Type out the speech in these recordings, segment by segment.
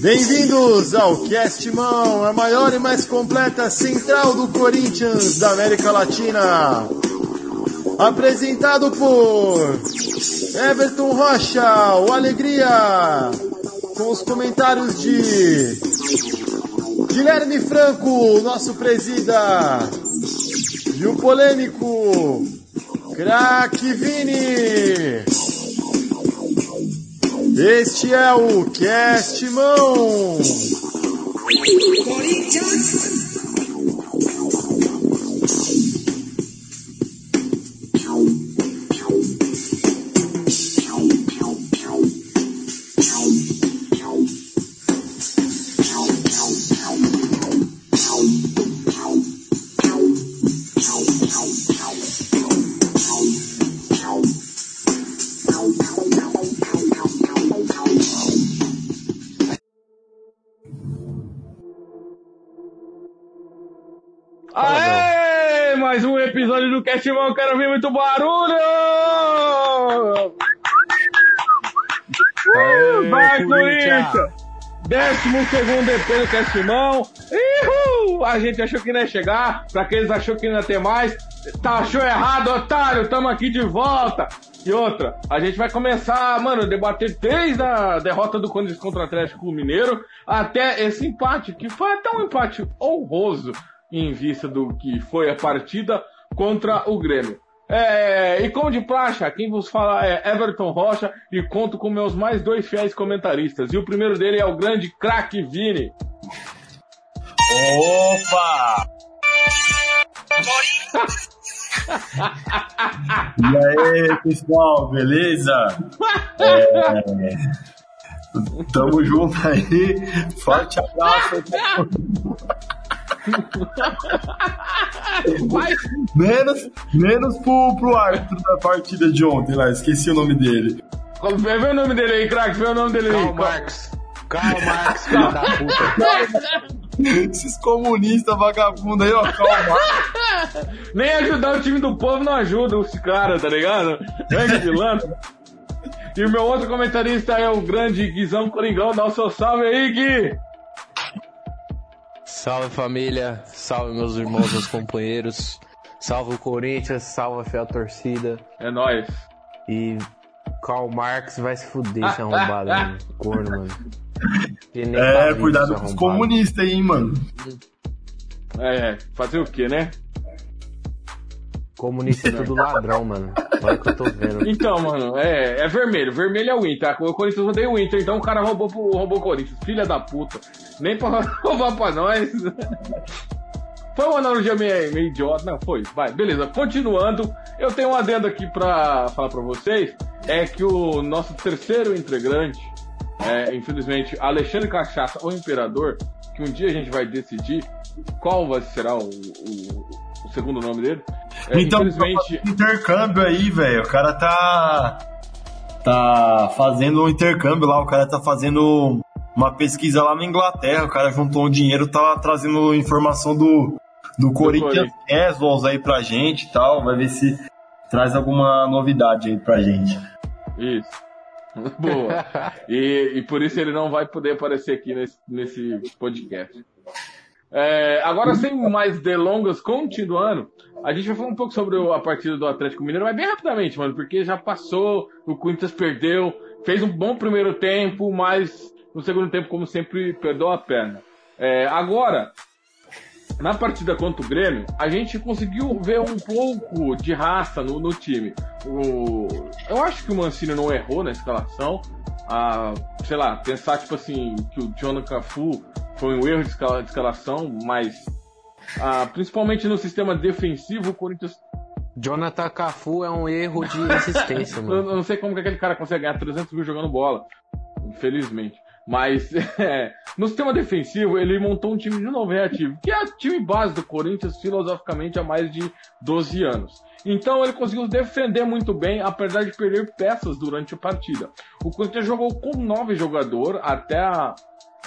Bem-vindos ao Cast Mão, a maior e mais completa central do Corinthians da América Latina. Apresentado por Everton Rocha, o Alegria, com os comentários de Guilherme Franco, nosso presida, e o polêmico Crack Vini. Este é o Cast Mão. Corinthians. Cashmão, quero ouvir muito barulho! Uh, vai, Corinthians! Décimo segundo EP do Cashmão. Uhul! A gente achou que não ia chegar, pra aqueles achou que não ia ter mais. Tá, achou errado, otário, tamo aqui de volta. E outra, a gente vai começar, mano, a debater desde a derrota do Corinthians contra o Atlético Mineiro até esse empate, que foi até um empate honroso em vista do que foi a partida contra o Grêmio. É, e como de praxe, quem vos fala é Everton Rocha e conto com meus mais dois fiéis comentaristas. E o primeiro dele é o grande craque Vini. Opa! e aí, pessoal, beleza? É... Tamo junto aí. Forte abraço. menos, menos pro, pro árbitro da partida de ontem lá, esqueci o nome dele. Vê, o nome dele aí, craque, vê o nome dele aí. Marx. Karl Marx, filho da puta. Esses comunistas vagabundos aí, ó, calma. Nem ajudar o time do povo não ajuda os caras, tá ligado? Grande pilantra. E o meu outro comentarista é o grande Guizão Coringão. Dá o seu salve aí, Gui! Salve família, salve meus irmãos, meus companheiros, salve o Corinthians, salve a fiel torcida. É nóis. E Karl Marx vai se fuder, esse arrombado, mano. Corno, mano. É, cuidado com os comunistas aí, mano. É, fazer o que, né? Comunista é tudo ladrão, mano. Olha o que eu tô vendo. Então, mano, é, é vermelho. Vermelho é o Inter. O Corinthians odeia o Inter, então o cara roubou, roubou o Corinthians. Filha da puta. Nem pra roubar pra nós. Foi uma analogia meio, meio idiota. Não, foi. Vai, beleza. Continuando, eu tenho um adendo aqui pra falar pra vocês. É que o nosso terceiro integrante, é, infelizmente, Alexandre Cachaça, o Imperador, que um dia a gente vai decidir qual vai será o, o, o segundo nome dele. É, então, infelizmente... intercâmbio aí, velho. O cara tá. Tá fazendo um intercâmbio lá, o cara tá fazendo uma pesquisa lá na Inglaterra. O cara juntou um dinheiro, tá trazendo informação do, do Corinthians Casuals aí pra gente e tal. Vai ver se traz alguma novidade aí pra gente. Isso. Boa. e, e por isso ele não vai poder aparecer aqui nesse, nesse podcast. É, agora, sem mais delongas, continuando, a gente vai falar um pouco sobre a partida do Atlético Mineiro, mas bem rapidamente, mano, porque já passou, o Corinthians perdeu, fez um bom primeiro tempo, mas no segundo tempo, como sempre, perdeu a perna. É, agora, na partida contra o Grêmio, a gente conseguiu ver um pouco de raça no, no time. O, eu acho que o Mancini não errou na escalação. A, sei lá, pensar tipo assim, que o Jonathan Cafu foi um erro de, escala, de escalação, mas ah, principalmente no sistema defensivo, o Corinthians. Jonathan Cafu é um erro de assistência, mano. Eu não sei como que aquele cara consegue ganhar 300 mil jogando bola, infelizmente. Mas é, no sistema defensivo, ele montou um time de novo reativo, que é o time base do Corinthians filosoficamente há mais de 12 anos. Então ele conseguiu defender muito bem, apesar de perder peças durante a partida. O Corinthians jogou com nove jogadores até a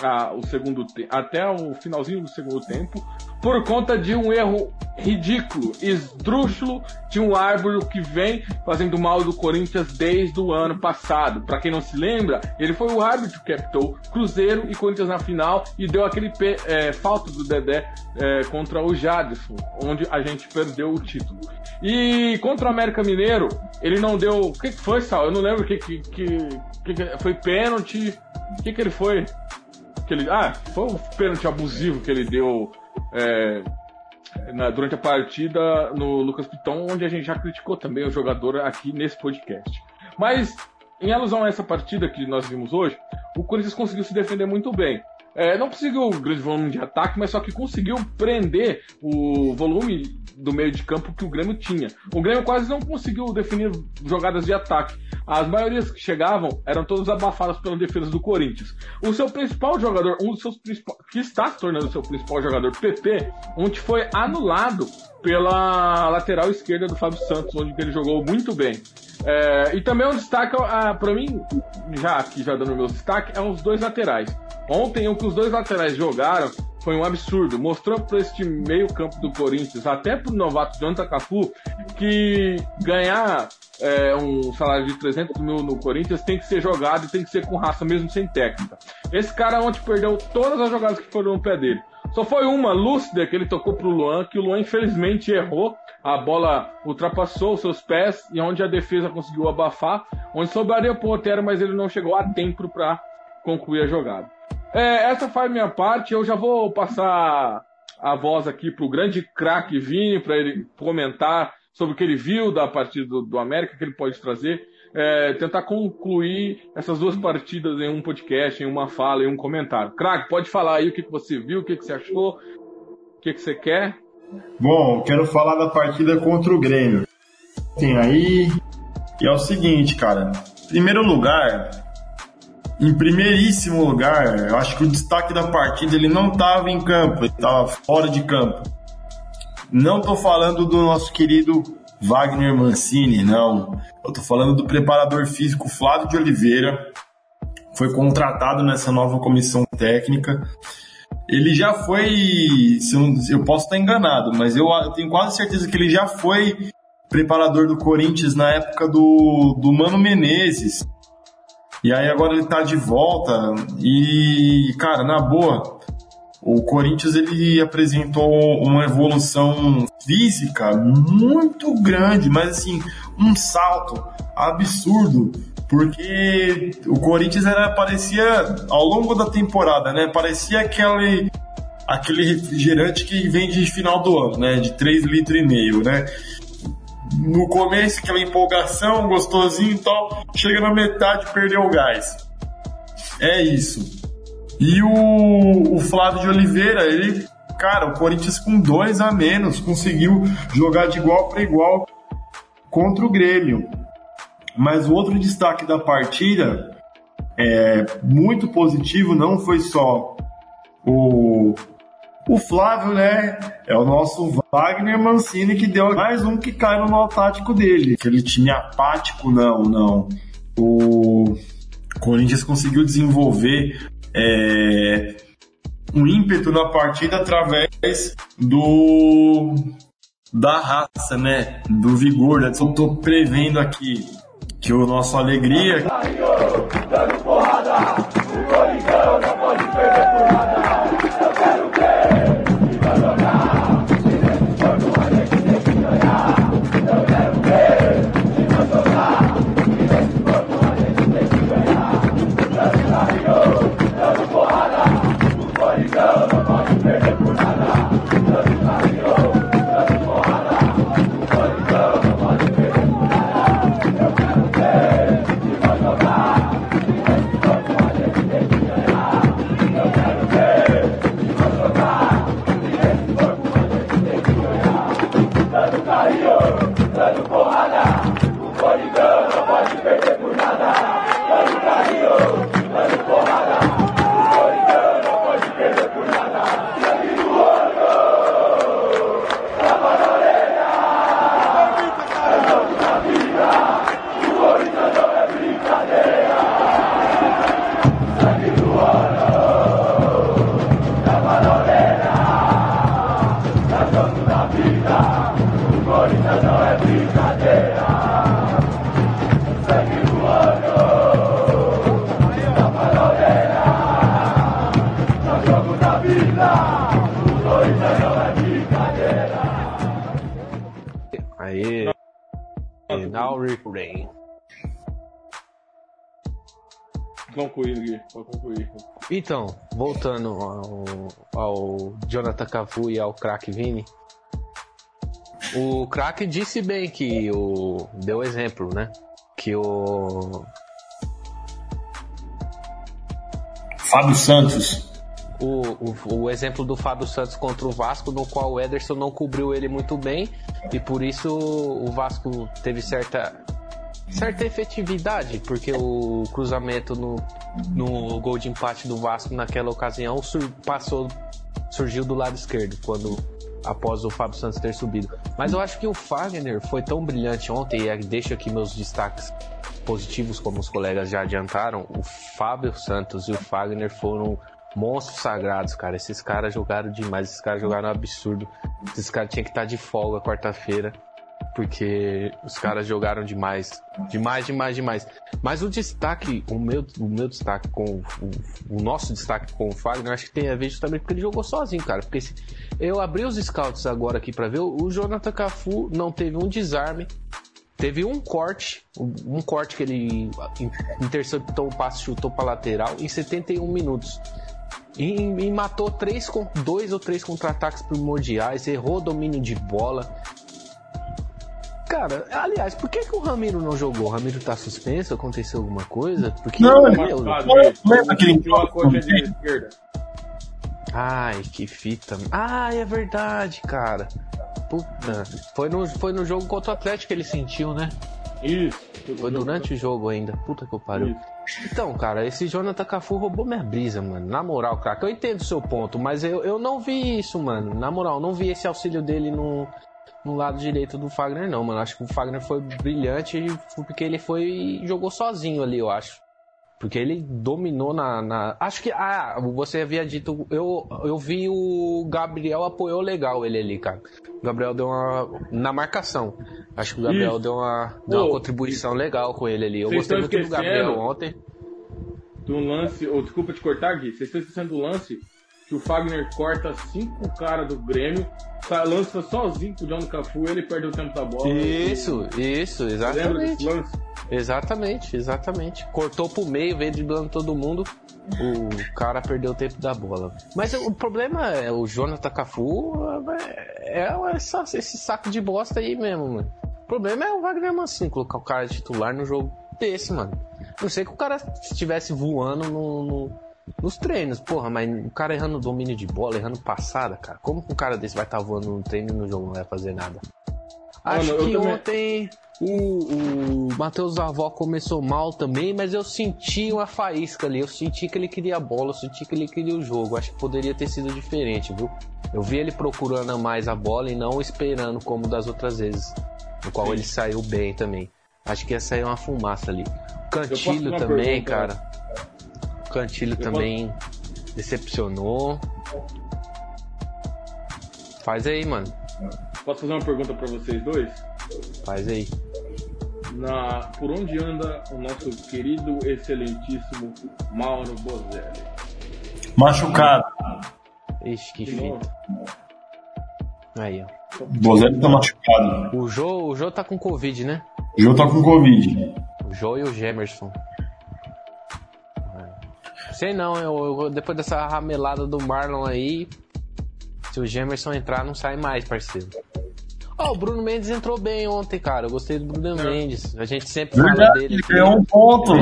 a, o segundo até o finalzinho do segundo tempo por conta de um erro ridículo, esdrúxulo de um árbitro que vem fazendo mal do Corinthians desde o ano passado. Para quem não se lembra, ele foi o árbitro que apitou Cruzeiro e Corinthians na final e deu aquele é, falta do Dedé é, contra o Jadson, onde a gente perdeu o título. E contra o América Mineiro, ele não deu. O que, que foi, Sal? Eu não lembro o que, que, que, que, foi pênalti. O que, que ele foi? Que ele, ah, foi um pênalti abusivo que ele deu é, na, durante a partida no Lucas Piton, onde a gente já criticou também o jogador aqui nesse podcast. Mas, em alusão a essa partida que nós vimos hoje, o Corinthians conseguiu se defender muito bem. É, não conseguiu grande volume de ataque, mas só que conseguiu prender o volume do meio de campo que o Grêmio tinha. O Grêmio quase não conseguiu definir jogadas de ataque. As maiorias que chegavam eram todas abafadas pela defesa do Corinthians. O seu principal jogador, um dos seus principais, que está se tornando o seu principal jogador, PP, onde foi anulado pela lateral esquerda do Fábio Santos, onde ele jogou muito bem. É, e também um destaque, ah, para mim, já aqui já dando meus destaques, é os dois laterais. Ontem, o que os dois laterais jogaram foi um absurdo. Mostrou para este meio-campo do Corinthians, até para o novato Jonathan Cafu, que ganhar é, um salário de 300 mil no Corinthians tem que ser jogado e tem que ser com raça, mesmo sem técnica. Esse cara ontem perdeu todas as jogadas que foram no pé dele. Só foi uma lúcida que ele tocou pro Luan, que o Luan infelizmente errou. A bola ultrapassou os seus pés e onde a defesa conseguiu abafar, onde sobraria o ponteiro, mas ele não chegou a tempo para concluir a jogada. É, essa a minha parte. Eu já vou passar a voz aqui pro grande craque Vini para ele comentar sobre o que ele viu da partida do, do América, que ele pode trazer. É, tentar concluir essas duas partidas em um podcast, em uma fala, em um comentário. Crack, pode falar aí o que, que você viu, o que, que você achou, o que, que você quer. Bom, quero falar da partida contra o Grêmio. Tem aí. E é o seguinte, cara. Primeiro lugar, em primeiríssimo lugar, eu acho que o destaque da partida ele não estava em campo, ele estava fora de campo. Não estou falando do nosso querido Wagner Mancini, não. Eu estou falando do preparador físico Flávio de Oliveira, foi contratado nessa nova comissão técnica. Ele já foi, eu, posso estar enganado, mas eu, tenho quase certeza que ele já foi preparador do Corinthians na época do, do Mano Menezes. E aí agora ele tá de volta e, cara, na boa, o Corinthians ele apresentou uma evolução física muito grande, mas assim, um salto absurdo, porque o Corinthians era parecia ao longo da temporada, né? Parecia aquele aquele refrigerante que vem de final do ano, né? De 3 litros e meio, né? No começo, aquela empolgação, gostosinho e tal, chega na metade, perdeu o gás. É isso. E o, o Flávio de Oliveira, ele, cara, o Corinthians com dois a menos conseguiu jogar de igual para igual contra o Grêmio. Mas o outro destaque da partida é muito positivo, não foi só o o Flávio, né, é o nosso Wagner Mancini que deu mais um que cai no nó tático dele. Aquele time apático, não, não. O Corinthians conseguiu desenvolver é, um ímpeto na partida através do da raça, né, do vigor. Né? Eu tô prevendo aqui que o nosso alegria. Dando porrada, o não pode perder por nada. Concluir, Gui. Pode concluir. Então, voltando ao, ao Jonathan Cafu e ao craque Vini. O craque disse bem que o. Deu exemplo, né? Que o. Fábio Santos. O, o, o exemplo do Fábio Santos contra o Vasco, no qual o Ederson não cobriu ele muito bem, e por isso o Vasco teve certa certa efetividade, porque o cruzamento no, no gol de empate do Vasco naquela ocasião sur, passou, surgiu do lado esquerdo, quando após o Fábio Santos ter subido. Mas eu acho que o Fagner foi tão brilhante ontem, e deixo aqui meus destaques positivos, como os colegas já adiantaram. O Fábio Santos e o Fagner foram monstros sagrados, cara. Esses caras jogaram demais, esses caras jogaram um absurdo. Esses caras tinham que estar de folga quarta-feira porque os caras jogaram demais. Demais, demais, demais. Mas o destaque, o meu, o meu destaque com. O, o nosso destaque com o Fagner, acho que tem a ver justamente porque ele jogou sozinho, cara. Porque se, eu abri os scouts agora aqui para ver, o Jonathan Cafu não teve um desarme. Teve um corte, um corte que ele interceptou o passe, chutou para lateral em 71 minutos. E, e, matou três, dois ou três contra-ataques primordiais, errou domínio de bola, Cara, aliás, por que, que o Ramiro não jogou? O Ramiro tá suspenso? Aconteceu alguma coisa? Porque não, ele meu, lembra que ele a coxa de esquerda. Ai, que fita. Ai, é verdade, cara. Puta. Foi no, foi no jogo contra o Atlético que ele sentiu, né? Isso. Foi durante o jogo ainda. Puta que eu pariu. Então, cara, esse Jonathan Cafu roubou minha brisa, mano. Na moral, cara, eu entendo o seu ponto, mas eu, eu não vi isso, mano. Na moral, não vi esse auxílio dele no, no lado direito do Fagner, não, mano. Acho que o Fagner foi brilhante porque ele foi jogou sozinho ali, eu acho. Porque ele dominou na, na. Acho que. Ah, você havia dito. Eu, eu vi o Gabriel apoiou legal ele ali, cara. O Gabriel deu uma. Na marcação. Acho que o Gabriel Isso. deu uma, deu uma contribuição legal com ele ali. Eu gostei muito do Gabriel ontem. Do lance. Oh, desculpa te cortar, Gui. Vocês estão esquecendo do lance que o Fagner corta cinco caras do Grêmio, lança sozinho pro John Cafu ele perde o tempo da bola. Isso, e... isso, exatamente. Exatamente, exatamente. Cortou pro meio, veio driblando todo mundo. O cara perdeu o tempo da bola. Mas o problema é o Jonathan Cafu é, é essa, esse saco de bosta aí mesmo, mano. O problema é o Wagner Mancini colocar o cara titular no jogo desse, mano. Não sei que o cara estivesse voando no, no nos treinos, porra, mas o cara errando domínio de bola, errando passada, cara. Como que um cara desse vai estar tá voando no treino e no jogo não vai fazer nada? Acho Mano, que também... ontem o, o Matheus Avó começou mal também, mas eu senti uma faísca ali. Eu senti que ele queria a bola, eu senti que ele queria o jogo. Acho que poderia ter sido diferente, viu? Eu vi ele procurando mais a bola e não esperando como das outras vezes, no qual Sim. ele saiu bem também. Acho que ia sair uma fumaça ali. Cantilho também, pergunta, cara. Cantilho também decepcionou. Faz aí, mano. Posso fazer uma pergunta para vocês dois? Faz aí. Na, por onde anda o nosso querido, excelentíssimo Mauro Bozelli? Machucado. Ixi, que fita. Aí, ó. Bozelli tá machucado. O Jô, o Jô tá com Covid, né? O Jô tá com Covid. O Jô e o Gemerson. Sei não, eu, eu, depois dessa ramelada do Marlon aí, se o Gemerson entrar, não sai mais, parceiro. Ó, oh, o Bruno Mendes entrou bem ontem, cara. Eu gostei do Bruno Mendes. A gente sempre fala dele. Ele ganhou um ponto.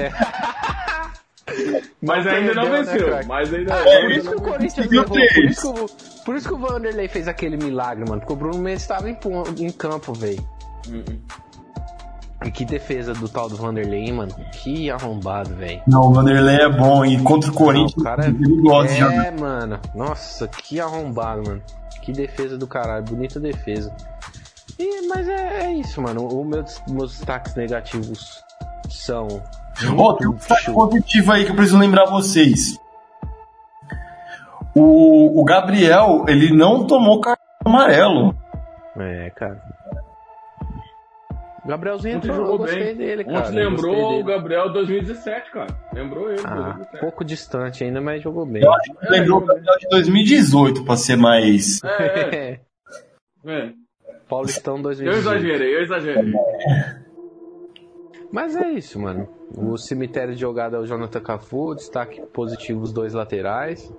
É. Mas ainda não né, venceu. Né, mas ainda ah, é, por isso que o Corinthians levou. Por isso que, o, por isso que o Vanderlei fez aquele milagre, mano. Porque o Bruno Mendes estava em, em campo, velho. Uh -uh. E que defesa do tal do Vanderlei, hein, mano? Que arrombado, velho. Não, o Vanderlei é bom. E contra o Corinthians, Não, o cara é, gosta é, de mano. Nossa, que arrombado, mano. Que defesa do caralho. Bonita defesa. E, mas é, é isso, mano. Os meus, meus destaques negativos são. Ó, oh, tem um destaque positivo aí que eu preciso lembrar vocês. O, o Gabriel, ele não tomou cartão amarelo. É, cara. Gabrielzinho entrou, jogou eu gostei bem. dele, cara. Ontem lembrou o Gabriel 2017, cara. Lembrou ele, ah, 2017. pouco distante ainda, mas jogou bem. Eu acho que é, lembrou o Gabriel de 2018, pra ser mais... É, é. é. Paulistão 2018. Eu exagerei, eu exagerei. Mas é isso, mano. O cemitério de jogada é o Jonathan Cafu, destaque positivo os dois laterais.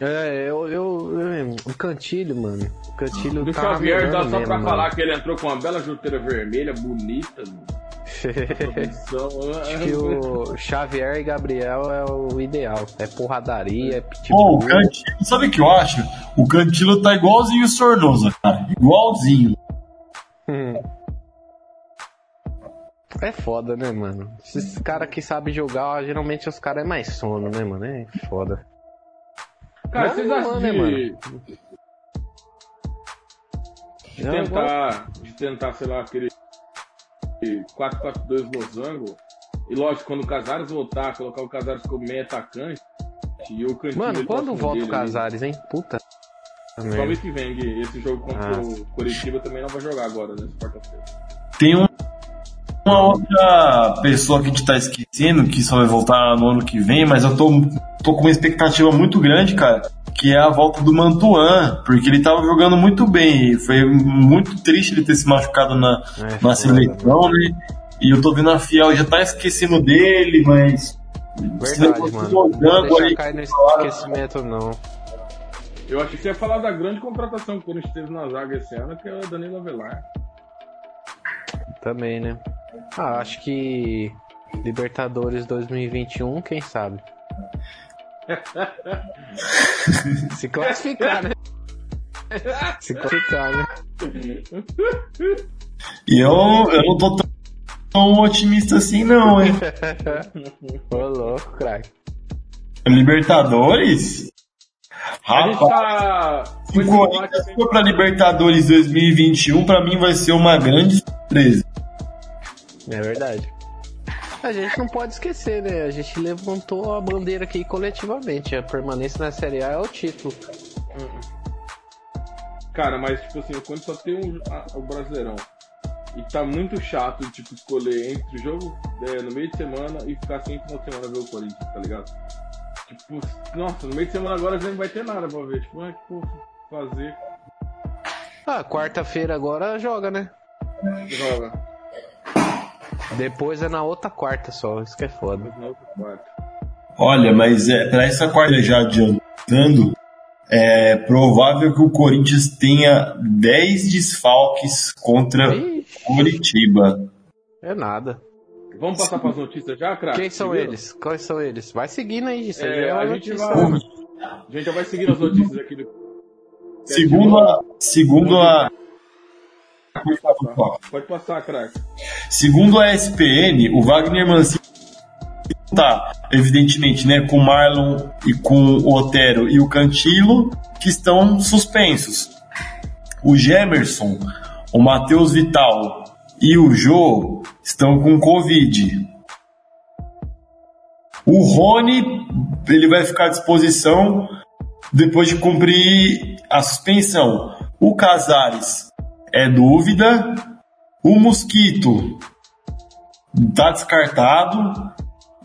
É, eu, eu, eu o Cantilho, mano. O Cantilho Do tá Xavier dá melhorando só mesmo, pra mano. falar que ele entrou com uma bela chuteira vermelha, bonita. Acho que o Xavier e Gabriel é o ideal. É porradaria, é Pô, pitbull. o Cantilo, sabe o que eu acho? O Cantilo tá igualzinho o Sornosa, cara. Igualzinho. Hum. É foda, né, mano? Esses caras que sabem jogar, geralmente os caras é mais sono, né, mano? É foda. Cara, vocês acham né, de, mano? de Não, eu tentar, de tentar, sei lá, aquele 4-4-2 losango? E lógico, quando o Casares voltar, colocar o Casares como meio atacante e o Cantilho Mano, quando volta o dele ali. Casares, hein? Puta. Só mês que vem, Gui. Esse jogo contra Ah. o Curitiba também não vai jogar agora, quarta-feira. Tem um- uma outra pessoa que a gente tá esquecendo, que só vai voltar no ano que vem, mas eu tô, tô com uma expectativa muito grande, cara, que é a volta do Mantuan, porque ele tava jogando muito bem. e Foi muito triste ele ter se machucado na, É na seleção, né? E eu tô vendo a Fiel já tá esquecendo dele, mas. Verdade, mano. Não deixa aí, cair no esquecimento, não. Eu achei que você ia falar da grande contratação que o Corinthians teve na zaga esse ano, que é o Danilo Avelar. Também, né? Ah, acho que Libertadores 2021, quem sabe? Se classificar, né? Se classificar, né? E eu, eu não tô tão, tão otimista assim, não, hein? Ô, louco, craque. Libertadores? A gente Rapaz. tá. Se o Corinthians for pra Libertadores 2021, pra mim vai ser uma grande surpresa. É verdade. A gente não pode esquecer, né? A gente levantou a bandeira aqui coletivamente. A permanência na Série A é o título. Cara, mas tipo assim, quando só tem um, a- o Brasileirão e tá muito chato, tipo, escolher entre o jogo é, no meio de semana e ficar sem final de semana ver o Corinthians, tá ligado? Tipo, nossa, no meio de semana agora já não vai ter nada pra ver. Tipo, ah, que fazer? Ah, quarta-feira agora joga, né? Joga. Depois é na outra quarta só. Isso que é foda. Mas na outra quarta. Olha, mas é, pra essa quarta já adiantando, é provável que o Corinthians tenha 10 desfalques contra Ixi, Curitiba. é nada. Vamos passar pras notícias já, craque? Quem são Seguiram? eles? Quais são eles? Vai seguindo aí, isso aí É, é a gente vai. A gente já vai seguindo as notícias aqui do. Segundo a. Segundo a. Pode passar, craque. Segundo a SPN, o Wagner Mancini tá, evidentemente, né, com o Marlon e com o Otero e o Cantilo, que estão suspensos. O Gemerson, o Matheus Vital e o Jô estão com Covid. O Rony, ele vai ficar à disposição depois de cumprir a suspensão. O Casares é dúvida. O Mosquito tá descartado.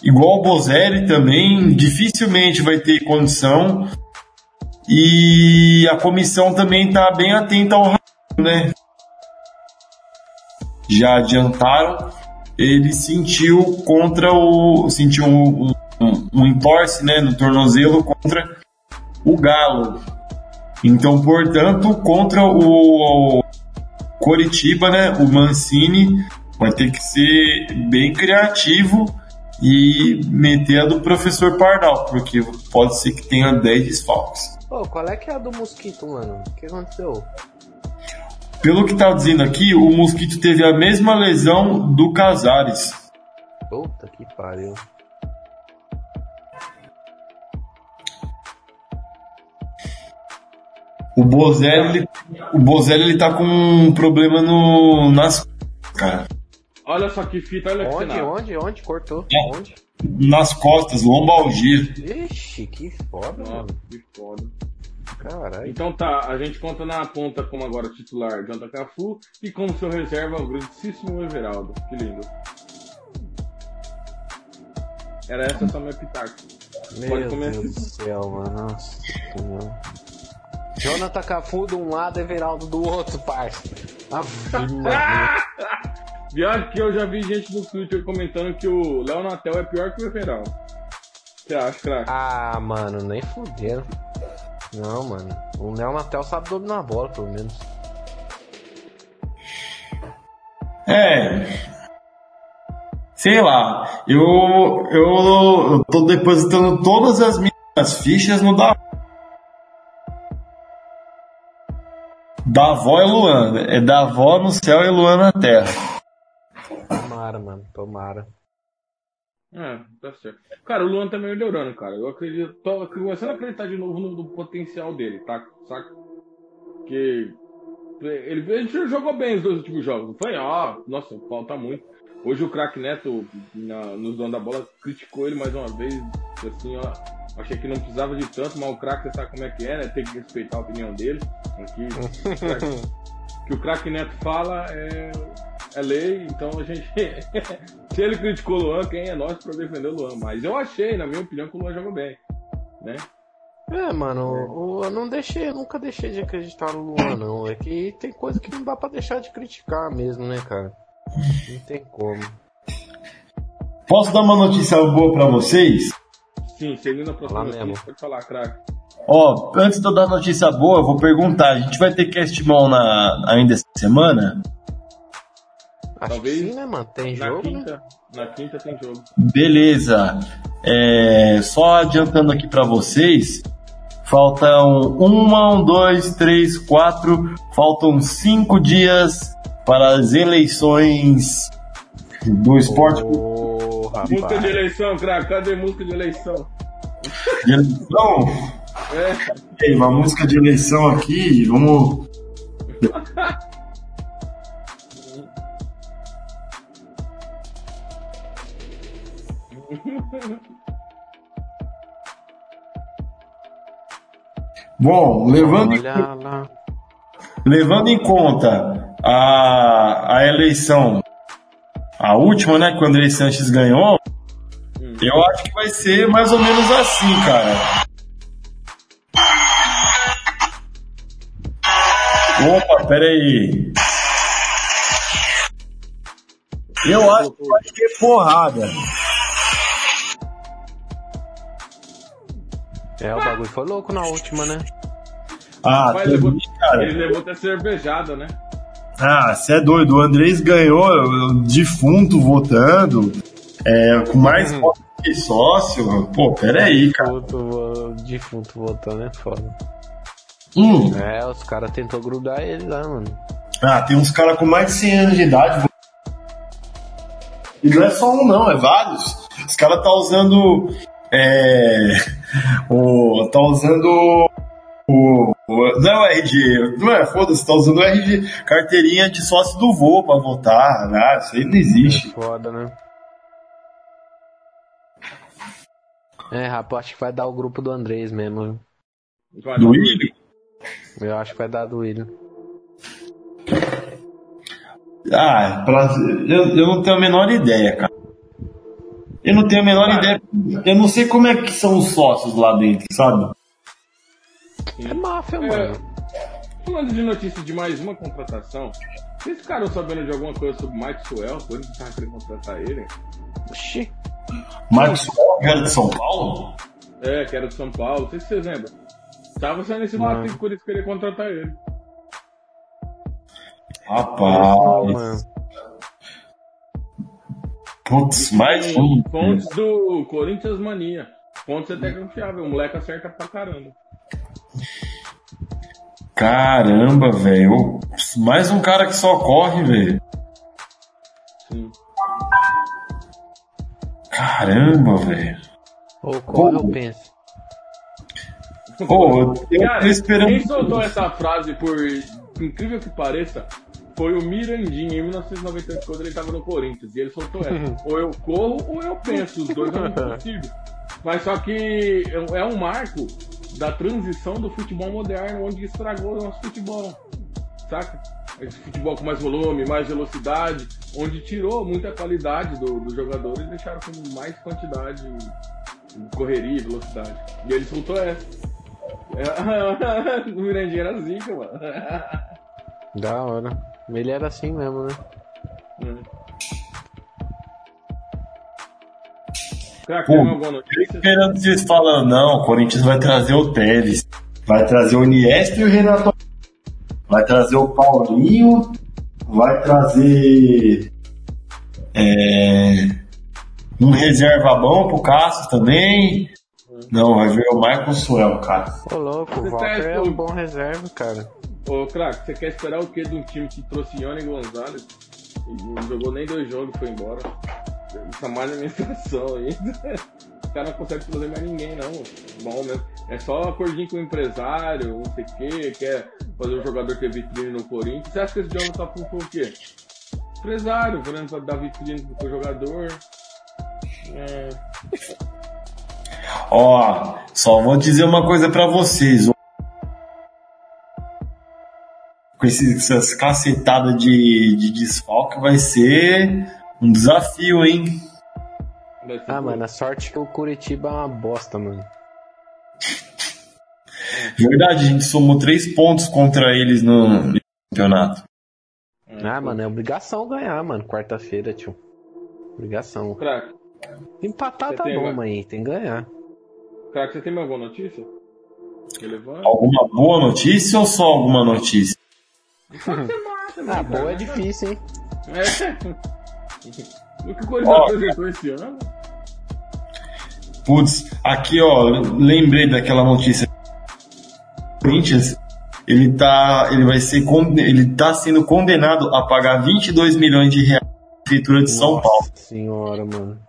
Igual o Bozelli também, dificilmente vai ter condição. E a comissão também tá bem atenta ao né? Já adiantaram. Ele sentiu contra o. sentiu um, um, um entorse né, no tornozelo contra o Galo. Então, portanto, contra o Coritiba, né, o Mancini vai ter que ser bem criativo e meter a do professor Pardal, porque pode ser que tenha 10 desfalques. Pô, qual é que é a do mosquito, mano? O que aconteceu? Pelo que tá dizendo aqui, o Mosquito teve a mesma lesão do Casares. Puta que pariu. O Bozelli, ele- o Bozelli ele tá com um problema no nas cara, Olha só que fita, olha que Onde, cenário. onde, onde? Cortou? É. Onde? nas costas, lombalgia. Ixi, que foda, Nossa, mano. que foda. Caralho. Então tá, a gente conta na ponta como agora titular Janta Cafu e como seu reserva o grandíssimo Everaldo. Que lindo. Era essa só minha pitaco. Meu pode Deus começar. do céu, mano. Nossa. Jonathan Cafu de um lado, Everaldo do outro, parça. Maria. Viado que eu já vi gente no Twitter comentando que o Léo Natel é pior que o Everal. Você acha, craque? Ah, mano, nem fudendo. Não, mano. O Léo Natel sabe dominar a bola, pelo menos. É. Sei lá. Eu, eu, eu tô depositando todas as minhas fichas no da. Davó e Luan. É Davó no céu e Luan na terra. Tomara, mano. Tomara. É, tá certo. Cara, o Luan tá melhorando, cara. Eu acredito. Tô começando a acreditar de novo no, no potencial dele, tá? Saca? Que. Ele, ele jogou bem os dois últimos jogos. Não foi, ah, nossa, falta muito. Hoje o craque Neto, na, nos donos da bola, criticou ele mais uma vez. Assim, ó. Achei que não precisava de tanto, mas o craque, você sabe como é que é, né? Tem que respeitar a opinião dele. Aqui, que o craque Neto fala é, é lei, então a gente. Se ele criticou o Luan, quem é nós para defender o Luan? Mas eu achei, na minha opinião, que o Luan jogou bem. Né? É, mano, eu não deixei, eu nunca deixei de acreditar no Luan, não. É que tem coisa que não dá pra deixar de criticar mesmo, né, cara? Não tem como. Posso dar uma notícia boa pra vocês? Sim, seguindo a próxima notícia, pode falar, craque. Ó, antes de eu dar notícia boa, eu vou perguntar. A gente vai ter cast mall na, ainda essa semana? Acho Talvez que sim, né, mano? Tem Na jogo, né? quinta, na quinta tem jogo. Beleza. É, só adiantando aqui pra vocês, faltam uma, um, dois, três, quatro, faltam cinco dias para as eleições do esporte Ô, Música de eleição, craque, cadê música de eleição? de eleição. É, uma música de eleição aqui, vamos. Bom, levando, em- lá. levando em conta a, a eleição, a última, né, que o André Sanches ganhou, eu acho que vai ser mais ou menos assim, cara. Opa, peraí. Eu acho que vai ter porrada. É, o bagulho foi louco na última, né? Ah, também, levou, cara. ele levou até cervejada, né? Ah, você é doido. O Andrés ganhou o defunto votando, é, com mais Uhum. votos que sócio. Pô, peraí, cara. Defunto, defunto voltando é foda. Hum. É, os caras tentou grudar ele lá, mano. Ah, tem uns caras com mais de 100 anos de idade. E não é só um, não, é vários. Os caras tá usando. É. O. Tá usando. O, o- não é o RG, não é, foda-se, tá usando o RG, carteirinha de sócio do voo pra votar. Ah, isso aí não É existe. foda, né? É, rapaz, acho que vai dar o grupo do Andrés mesmo. Do William? Eu acho que vai dar do William. Ah, pra- eu, eu não tenho a menor ideia, cara. Eu não tenho a menor Cara. ideia. Eu não sei como é que são os sócios lá dentro, sabe? É máfia, É, mano. falando de notícia de mais uma contratação, vocês ficaram sabendo de alguma coisa sobre o Mike Suel? Por isso tava querendo contratar ele? Oxi. Sol, que era de São Paulo? É, que era de São Paulo, não sei se vocês lembram. Tava saindo esse Não. mato e por isso queria contratar ele. Rapaz. mano. Putz, mais um. Fontes do Corinthians Mania. Fontes até confiável, o moleque acerta pra caramba. Caramba, velho. Mais um cara que só corre, velho. Sim. Caramba, velho. Ou corre ou pensa. Pô, eu eu Cara, esperando. quem soltou essa frase, por incrível que pareça, foi o Mirandinha em 1998, quando ele tava no Corinthians. E ele soltou essa. ou eu corro ou eu penso. Os dois é impossível. Mas só que é um marco da transição do futebol moderno, onde estragou o nosso futebol. Saca? Esse futebol com mais volume, mais velocidade, onde tirou muita qualidade do, dos jogadores e deixaram com mais quantidade, correria e velocidade. E ele soltou essa. o Mirandinha era zica, mano. Da hora. Ele era assim mesmo, né? É. Crack. Esperando vocês falando, não, o Corinthians vai trazer o Tevez, vai trazer o Niesp e o Renato, vai trazer o Paulinho, vai trazer é, um reserva bom pro Cássio também, não, vai ver o Michael Suel, cara. Ô louco, o tá é um com- bom reserva, cara. Ô, craque, você quer esperar o que de um time que trouxe Ione Gonzalez? E Não jogou nem dois jogos e foi embora. Essa má alimentação ainda. O cara não consegue trazer mais ninguém, não. Bom mesmo. É só acordinho com o empresário, não sei o quê, quer fazer o jogador ter vitrine no Corinthians. Você acha que esse Jonathan tá por, por quê? Empresário, querendo dar vitrine pro jogador. É, Ó, só vou dizer uma coisa pra vocês. Com essas cacetadas de, de desfalque vai ser um desafio, hein? Ah, mano, a sorte que o Curitiba é uma bosta, mano. Verdade, a gente somou três pontos contra eles no no campeonato. É, Ah, mano, é obrigação ganhar, mano. Quarta-feira, tio. Obrigação. Craque, Empatar Você tá bom, mano? mas tem que ganhar. Craque, você tem mais alguma notícia? Relevante? Alguma boa notícia ou só alguma notícia? Ah, boa é difícil, hein? É. O que o Corinthians apresentou esse ano? Putz, aqui ó, lembrei daquela notícia. O Corinthians, ele tá, ele vai ser, con- ele tá sendo condenado a pagar 22 milhões de reais à prefeitura de São Paulo. Nossa senhora, mano.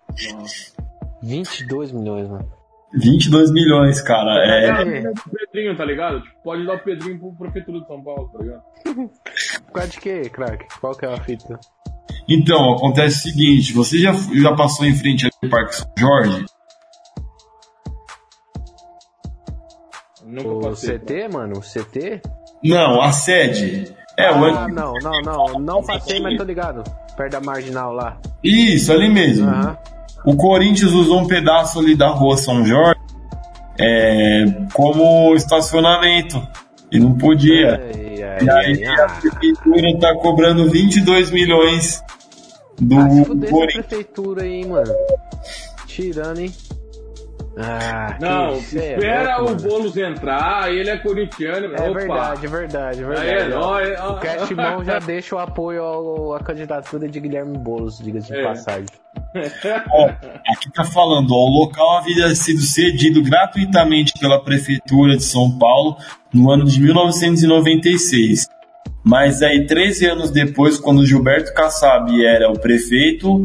22 milhões, mano. 22 milhões, cara. É, É, o Pedrinho, tá ligado? Tipo, pode dar o Pedrinho pro Prefeitura de São Paulo, tá ligado? Por causa de quê, craque? Qual que é a fita? Então, acontece o seguinte, você já, já passou em frente ao Parque São Jorge? Nunca O passei. CT, mano? O CT? Não, a sede. É, o Ah, não, não, não. Não passei, mas tô ligado. Perto da marginal lá. Isso, ali mesmo. Aham. O Corinthians usou um pedaço ali da rua São Jorge é, como estacionamento. E não podia. Ai, ai, E aí ai, a prefeitura tá cobrando 22 milhões do Ah, Corinthians. prefeitura aí, hein, mano. Tirando, hein? Ah, Não, é espera louco, o mano. Boulos entrar, ele é corintiano. É Opa. verdade, é verdade, é Aí verdade. é nóis. O Castimão já deixa o apoio à candidatura de Guilherme Boulos, diga-se de É. passagem. Ó, aqui tá falando, ó, o local havia sido cedido gratuitamente pela Prefeitura de São Paulo no ano de 1996. Mas aí, 13 anos depois, quando Gilberto Kassab era o prefeito,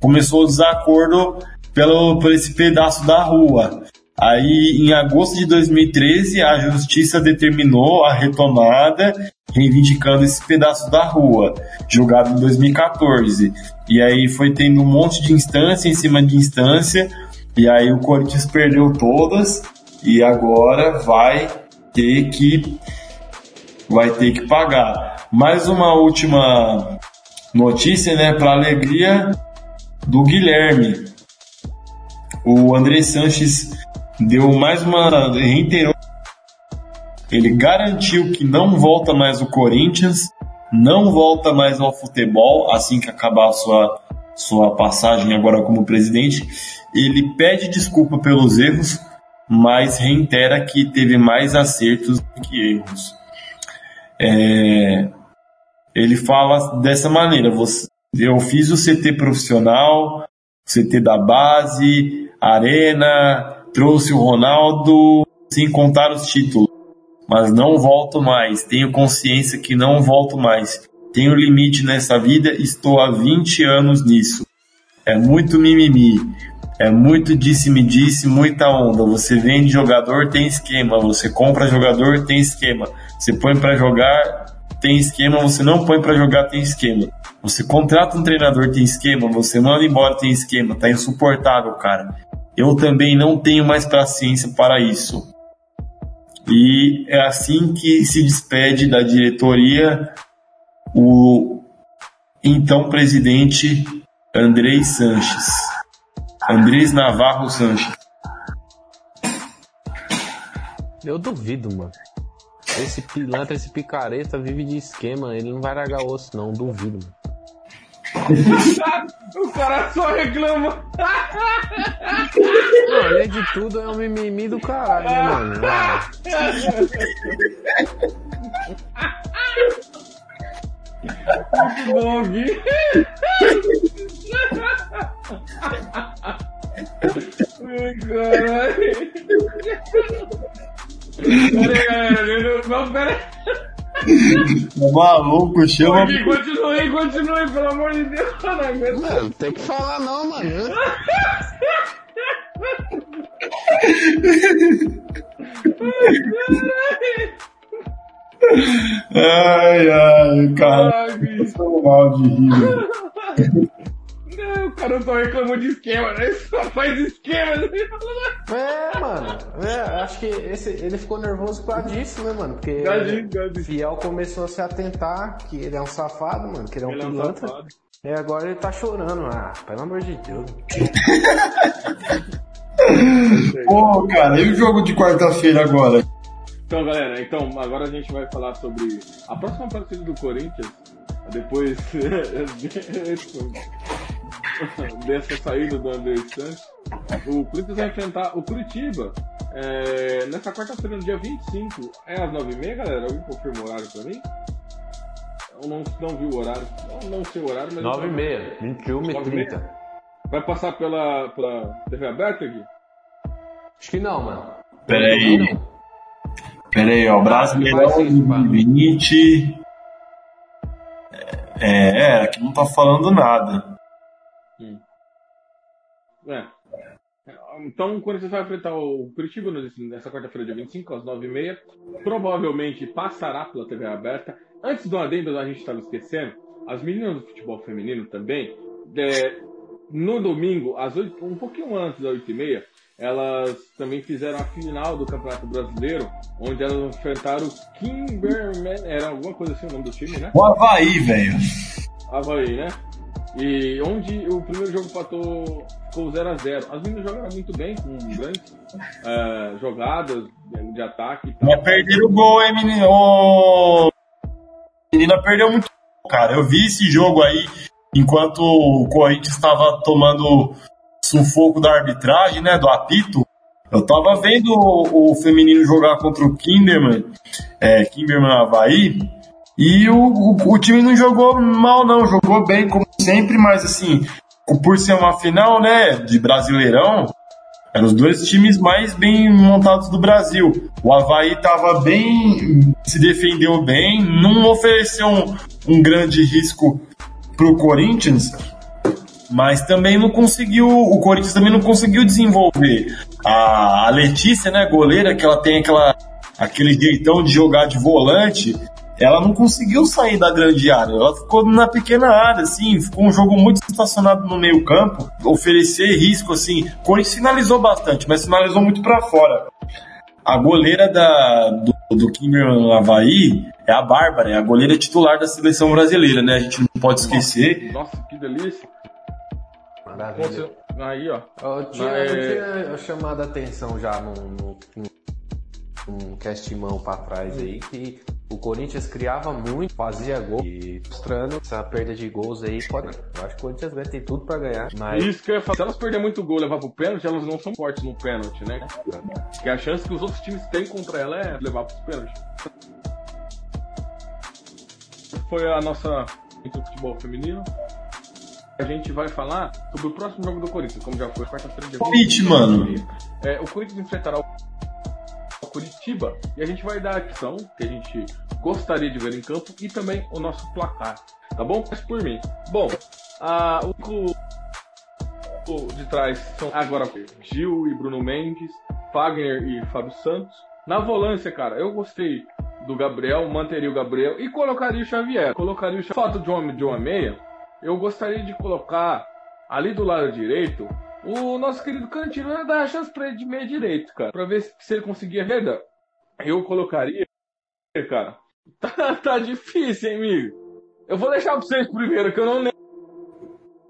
começou o desacordo pelo, por esse pedaço da rua. Aí, em agosto de 2013, a justiça determinou a retomada, reivindicando esse pedaço da rua, julgado em 2014. E aí foi tendo um monte de instância em cima de instância, e aí o Corinthians perdeu todas, e agora vai ter que vai ter que pagar. Mais uma última notícia, né, para alegria do Guilherme. O André Sanches deu mais uma reiterou ele garantiu que não volta mais o Corinthians, não volta mais ao futebol assim que acabar a sua sua passagem agora como presidente. Ele pede desculpa pelos erros, mas reitera que teve mais acertos do que erros. É, ele fala dessa maneira: você, eu fiz o CT profissional, CT da base, arena, trouxe o Ronaldo, sem contar os títulos, mas não volto mais. Tenho consciência que não volto mais. Tenho limite nessa vida, estou há 20 anos nisso. É muito mimimi. É muito disse-me-disse, muita onda. Você vende jogador, tem esquema. Você compra jogador, tem esquema. Você põe para jogar, tem esquema. Você não põe para jogar, tem esquema. Você contrata um treinador, tem esquema. Você manda embora, tem esquema. Tá insuportável, cara. Eu também não tenho mais paciência para isso. E é assim que se despede da diretoria o então presidente Andrei Sanches. Andrés Navarro Sanches. Eu duvido, mano. Esse pilantra, esse picareta vive de esquema. Ele não vai largar osso, não. Duvido, mano. o cara só reclama. Além de tudo, é um mimimi do caralho, né, mano? Muito bom, Gui. Ai, caralho. Pera aí, galera. Não, pera aí. Tá maluco, chama. Gui, continue, continue, pelo amor de Deus. Não, não tem que falar não, mano. Ai, ai, cara. Ai, bicho. Tô mal de rir. velho. Não, o cara só reclamou de esquema, né? Só faz esquema. né? É, mano. É, acho que esse, ele ficou nervoso por causa disso, né, mano? Porque gadinho. Fiel começou a se atentar que ele é um safado, mano, que ele é um Ele é um pilantra. E agora ele tá chorando. Ah, pelo amor de Deus. Pô, cara, e o jogo de quarta-feira agora? Então, galera, então agora a gente vai falar sobre a próxima partida do Corinthians. Depois dessa saída do André Santos, o Corinthians vai enfrentar o Curitiba. É, nessa quarta-feira, no dia 25, é às 9h30, galera? Alguém confirma o horário pra mim? Eu não, não vi o horário. Eu não sei o horário, mas. 9h30, 21h30. Vai passar pela, pela TV aberta aqui? Acho que não, mano. Pera aí. Não. Pera aí, ó. Brasileirão Vai sim, pá. 2020. É, é, aqui não tá falando nada. É. Então o Corinthians vai enfrentar o Curitiba nessa quarta-feira, dia 25, às 9h30. Provavelmente passará pela TV aberta. Antes do adendo, a gente estava esquecendo, as meninas do futebol feminino também, é, no domingo, às 8, um pouquinho antes das 8h30, elas também fizeram a final do Campeonato Brasileiro, onde elas enfrentaram o Kimberman, era alguma coisa assim o nome do time, né? O Havaí, velho. Havaí, né? E onde o primeiro jogo empatou, ficou 0x0. As meninas jogaram muito bem, com grandes eh, jogadas de, ataque e tal. Mas perderam o gol, hein, menino? A menina perdeu muito, cara. Eu vi esse jogo aí enquanto o Corinthians estava tomando sufoco da arbitragem, né? Do apito. Eu tava vendo o, o feminino jogar contra o Kinderman, é, Kinderman Havaí, e o, o, o time não jogou mal, não. Jogou bem, como sempre, mas assim, por ser uma final, né? De Brasileirão, eram os dois times mais bem montados do Brasil. O Havaí estava bem, se defendeu bem, não ofereceu um, um grande risco pro Corinthians, mas também não conseguiu, o Corinthians também não conseguiu desenvolver. A, Letícia, né, goleira, que ela tem aquela, aquele jeitão de jogar de volante, ela não conseguiu sair da grande área, ela ficou na pequena área, assim, ficou um jogo muito estacionado no meio campo, oferecer risco, assim, o Corinthians finalizou bastante, mas finalizou muito para fora. A goleira da, do, do Kimber Havaí é a Bárbara, é a goleira titular da seleção brasileira, né, a gente não pode esquecer. Nossa, que delícia. Maravilha. Aí, ó. Eu tinha, Mas- eu tinha chamado a atenção já num, num, num castimão pra trás aí que o Corinthians criava muito, fazia gol e mostrando essa perda de gols aí. Pode, eu acho que o Corinthians vai ter tudo pra ganhar, mas Isso que eu ia falar. Se elas perderem muito gol e levar pro pênalti, elas não são fortes no pênalti, né? Porque a chance que os outros times têm contra ela é levar pros pênaltis. Foi a nossa do futebol feminino. A gente vai falar sobre o próximo jogo do Corinthians, como já foi quarta-feira dia Palpite, mano. É, o Corinthians enfrentará o o Curitiba e a gente vai dar a ação que a gente gostaria de ver em campo e também o nosso placar, tá bom? Mas por mim. Bom, a, o de trás são agora Gil e Bruno Mendes, Fagner e Fábio Santos. Na volância, cara, eu gostei do Gabriel, manteria o Gabriel e colocaria o Xavier. Colocaria o Xavier. Foto de uma, de uma meia, eu gostaria de colocar ali do lado direito o nosso querido Cantino ia dar a chance pra ele de meia direito, cara. Pra ver se, ele conseguia reda. Eu colocaria, cara. Tá, tá difícil, hein, amigo? Eu vou deixar pra vocês primeiro, que eu não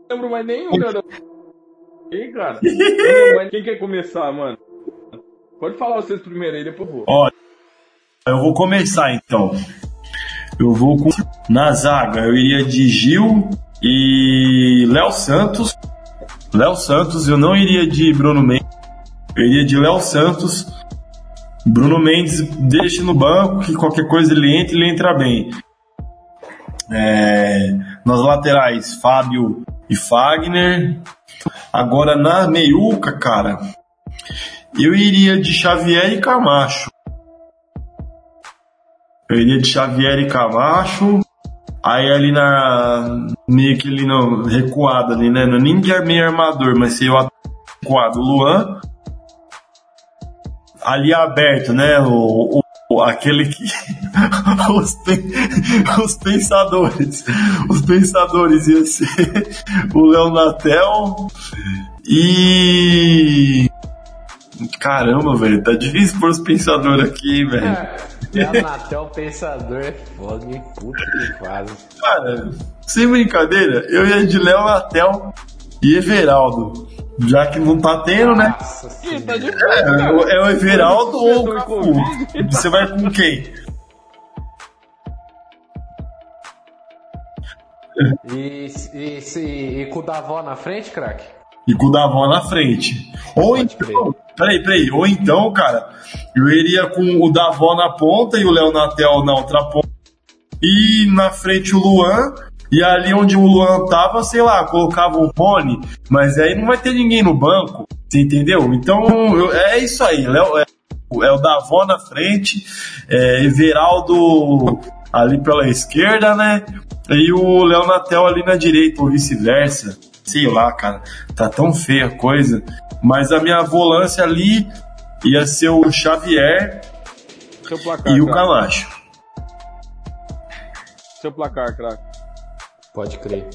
lembro mais nenhum, cara. Hein, cara? Quem quer começar, mano? Pode falar vocês primeiro aí, depois eu vou. Ó, eu vou começar então. Eu vou com. Na zaga, eu iria de Gil, E Léo Santos. Léo Santos, eu não iria de Bruno Mendes. Eu iria de Léo Santos. Bruno Mendes deixa no banco, que qualquer coisa ele entra, ele entra bem. É, nas laterais, Fábio e Fagner. Agora na meiuca, cara, eu iria de Xavier e Camacho. Eu iria de Xavier e Camacho. Aí ali na. meio que ali no. recuado ali, né? Não, nem que é meio armador, mas se eu recuado. Luan. Ali aberto, né? O, o aquele que. os, os pensadores. Os pensadores ia ser o Leonatel e. Caramba, velho, tá difícil pôr os pensadores aqui, velho. É. Leonatel Pensador é foda, hein? Puta que faz. Cara, sem brincadeira, eu ia de Leonatel e Everaldo. Já que não tá tendo, né? Nossa, sim, tá difícil, é, é, o Everaldo ou o Cafu? Você vai com quem? E, e, e, e com o Davó na frente, craque? E com o Davó na frente. Ou Pode então, Peraí, peraí. Ou então, cara, eu iria com o Davó na ponta e o Léo Natel na outra ponta. E na frente o Luan. E ali onde o Luan tava, sei lá, colocava o Rony. Mas aí não vai ter ninguém no banco. Você entendeu? Então, eu, é isso aí. Léo, é, é, o Davó na frente. É, Everaldo ali pela esquerda, né? E o Léo Natel ali na direita, ou vice-versa. Sei lá, cara. Tá tão feia a coisa. Mas a minha volância ali ia ser o Xavier placar, e o Camacho. Seu placar, craque. Pode crer.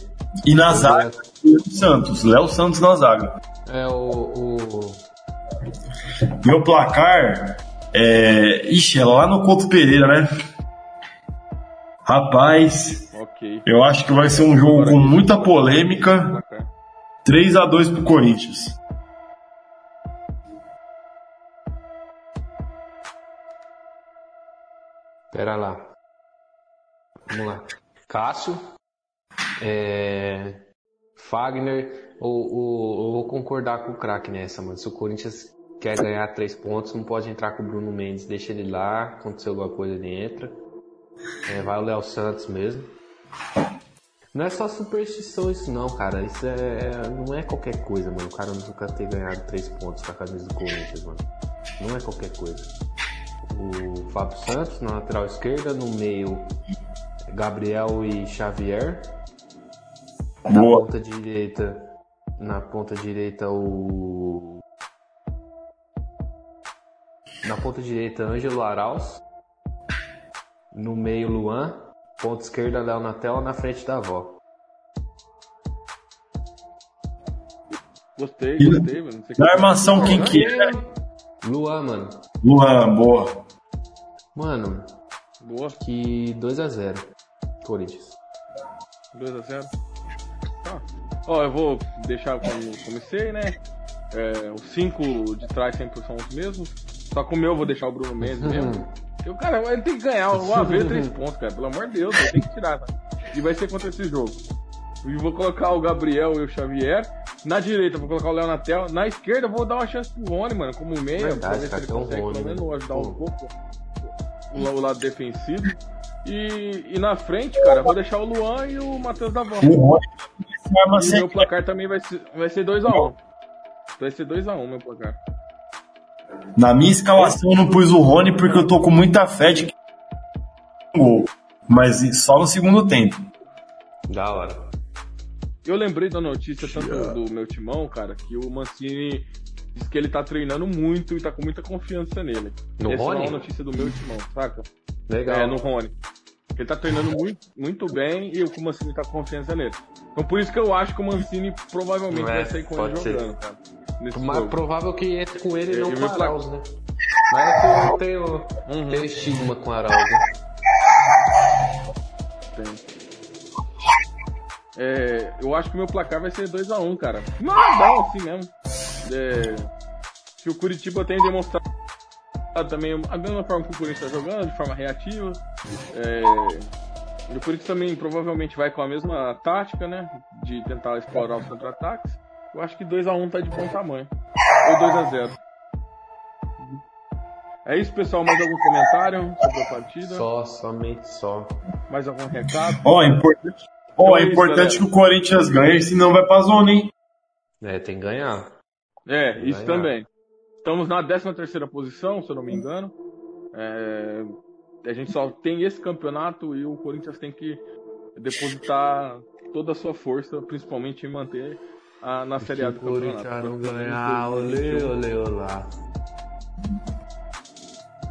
E na zaga, Léo Santos. Léo Santos na zaga. É o, o. Meu placar é. Ixi, é lá no Couto Pereira, né? Rapaz, okay. eu acho que vai ser um jogo com muita polêmica. 3 a 2 pro Corinthians. Pera lá. Vamos lá. Cássio. É... Fagner. Ou, ou vou concordar com o craque nessa, mano. Se o Corinthians quer ganhar três pontos, não pode entrar com o Bruno Mendes. Deixa ele lá. Aconteceu alguma coisa, ele entra. É, vai o Léo Santos mesmo. Não é só superstição isso não, cara. Isso é. Não é qualquer coisa, mano. O cara nunca ter ganhado três pontos com a camisa do Corinthians, mano. Não é qualquer coisa o Fábio Santos na lateral esquerda, no meio Gabriel e Xavier. Na Boa. ponta direita, na ponta direita o na ponta direita Ângelo Arauz. No meio Luan, ponta esquerda Léo Natel na frente da avó. Gostei, gostei, mano. Na armação quem que é? Luan, mano. Luan, boa. Mano, boa. Que 2x0. Corinthians. 2x0? Tá. Ó, eu vou deixar como comecei, né? É, os 5 de trás sempre são os mesmos. Só que o meu eu vou deixar o Bruno Mendes mesmo. O cara, ele tem que ganhar uma vez 3 pontos, cara. Pelo amor de Deus, ele tem que tirar, tá? E vai ser contra esse jogo. E vou colocar o Gabriel e o Xavier. Na direita, vou colocar o Léo na tela. Na esquerda, vou dar uma chance pro Rony, mano, como meia. Verdade, pra ver se ele consegue Rony, pelo menos ajudar um pouco o, o lado defensivo. E, e na frente, cara, vou deixar o Luan e o Matheus da Van. E o meu placar também vai ser 2x1. Vai ser 2x1, um. vai ser 2x1 um, meu placar. Na minha escalação eu não pus o Rony porque eu tô com muita fé de que gol. Mas só no segundo tempo. Da hora. Eu lembrei da notícia tanto do meu timão, cara, que o Mancini diz que ele tá treinando muito e tá com muita confiança nele. No Essa Rony? é uma notícia do meu timão, saca? Legal. É, no Rony. Ele tá treinando muito, muito bem e o Mancini tá com confiança nele. Então por isso que eu acho que o Mancini provavelmente é, vai sair com ele ser. jogando, cara. Mas jogo. provável que entre com ele e não com o Arauz, né? Mas é que eu tenho, uhum. tenho estigma com o Arauz, né? Tem. É, eu acho que o meu placar vai ser 2x1, um, cara. Não é bom assim mesmo. É, que o Curitiba tem demonstrado também a mesma forma que o Corinthians está jogando, de forma reativa. É, E por isso também provavelmente vai com a mesma tática, né? De tentar explorar os contra-ataques. Eu acho que 2x1 tá de bom tamanho. Ou 2x0. É isso, pessoal. Mais algum comentário sobre a partida? Só, somente só. Mais algum recado? Ó, é importante, ó, é Então importante galera. que o Corinthians ganhe, senão vai pra zona, hein? É, tem que ganhar. É, isso ganhar. também. Estamos na 13 terceira posição, se eu não me engano. É, a gente só tem esse campeonato e o Corinthians tem que depositar toda a sua força, principalmente em manter a, na Série A do Corinthians campeonato. não ganhar, olê, olê, olá.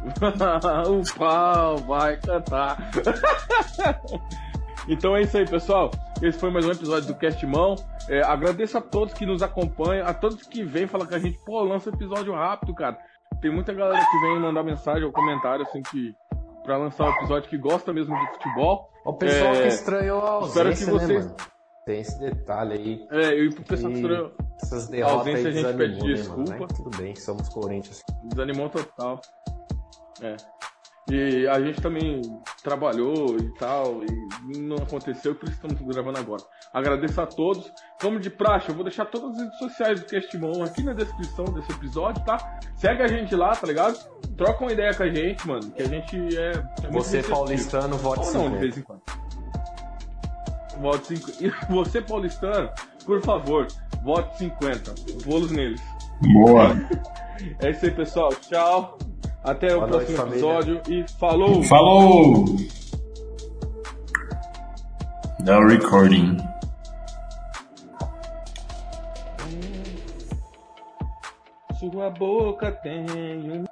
o pau vai cantar. então é isso aí, pessoal. Esse foi mais um episódio do Cast Mão. É, agradeço a todos que nos acompanham, a todos que vêm falar com a gente, pô, lança episódio rápido, cara. Tem muita galera que vem mandar mensagem ou comentário, assim, que. Pra lançar um episódio que gosta mesmo de futebol. O pessoal É, que estranhou a espero ausência, que vocês- né? Tem esse detalhe aí. É, e pro pessoal que estranhou, essas derrotas ausência aí a gente pede né, desculpa. Mas tudo bem, somos Corinthians. desanimou total. É. E a gente também trabalhou e tal, e não aconteceu, por isso estamos gravando agora. Agradeço a todos. Como de praxe, eu vou deixar todas as redes sociais do Castimão aqui na descrição desse episódio, tá? Segue a gente lá, tá ligado? Troca uma ideia com a gente, mano, que a gente é. é Você paulistano, vote Ou não, de 50. vez em quando. Vote 50. E você, paulistano, por favor, vote 50. Bolos neles. Boa. É isso aí, pessoal. Tchau. Até o Boa noite, próximo família. episódio e falou! Falou! Now recording. Sua boca tem um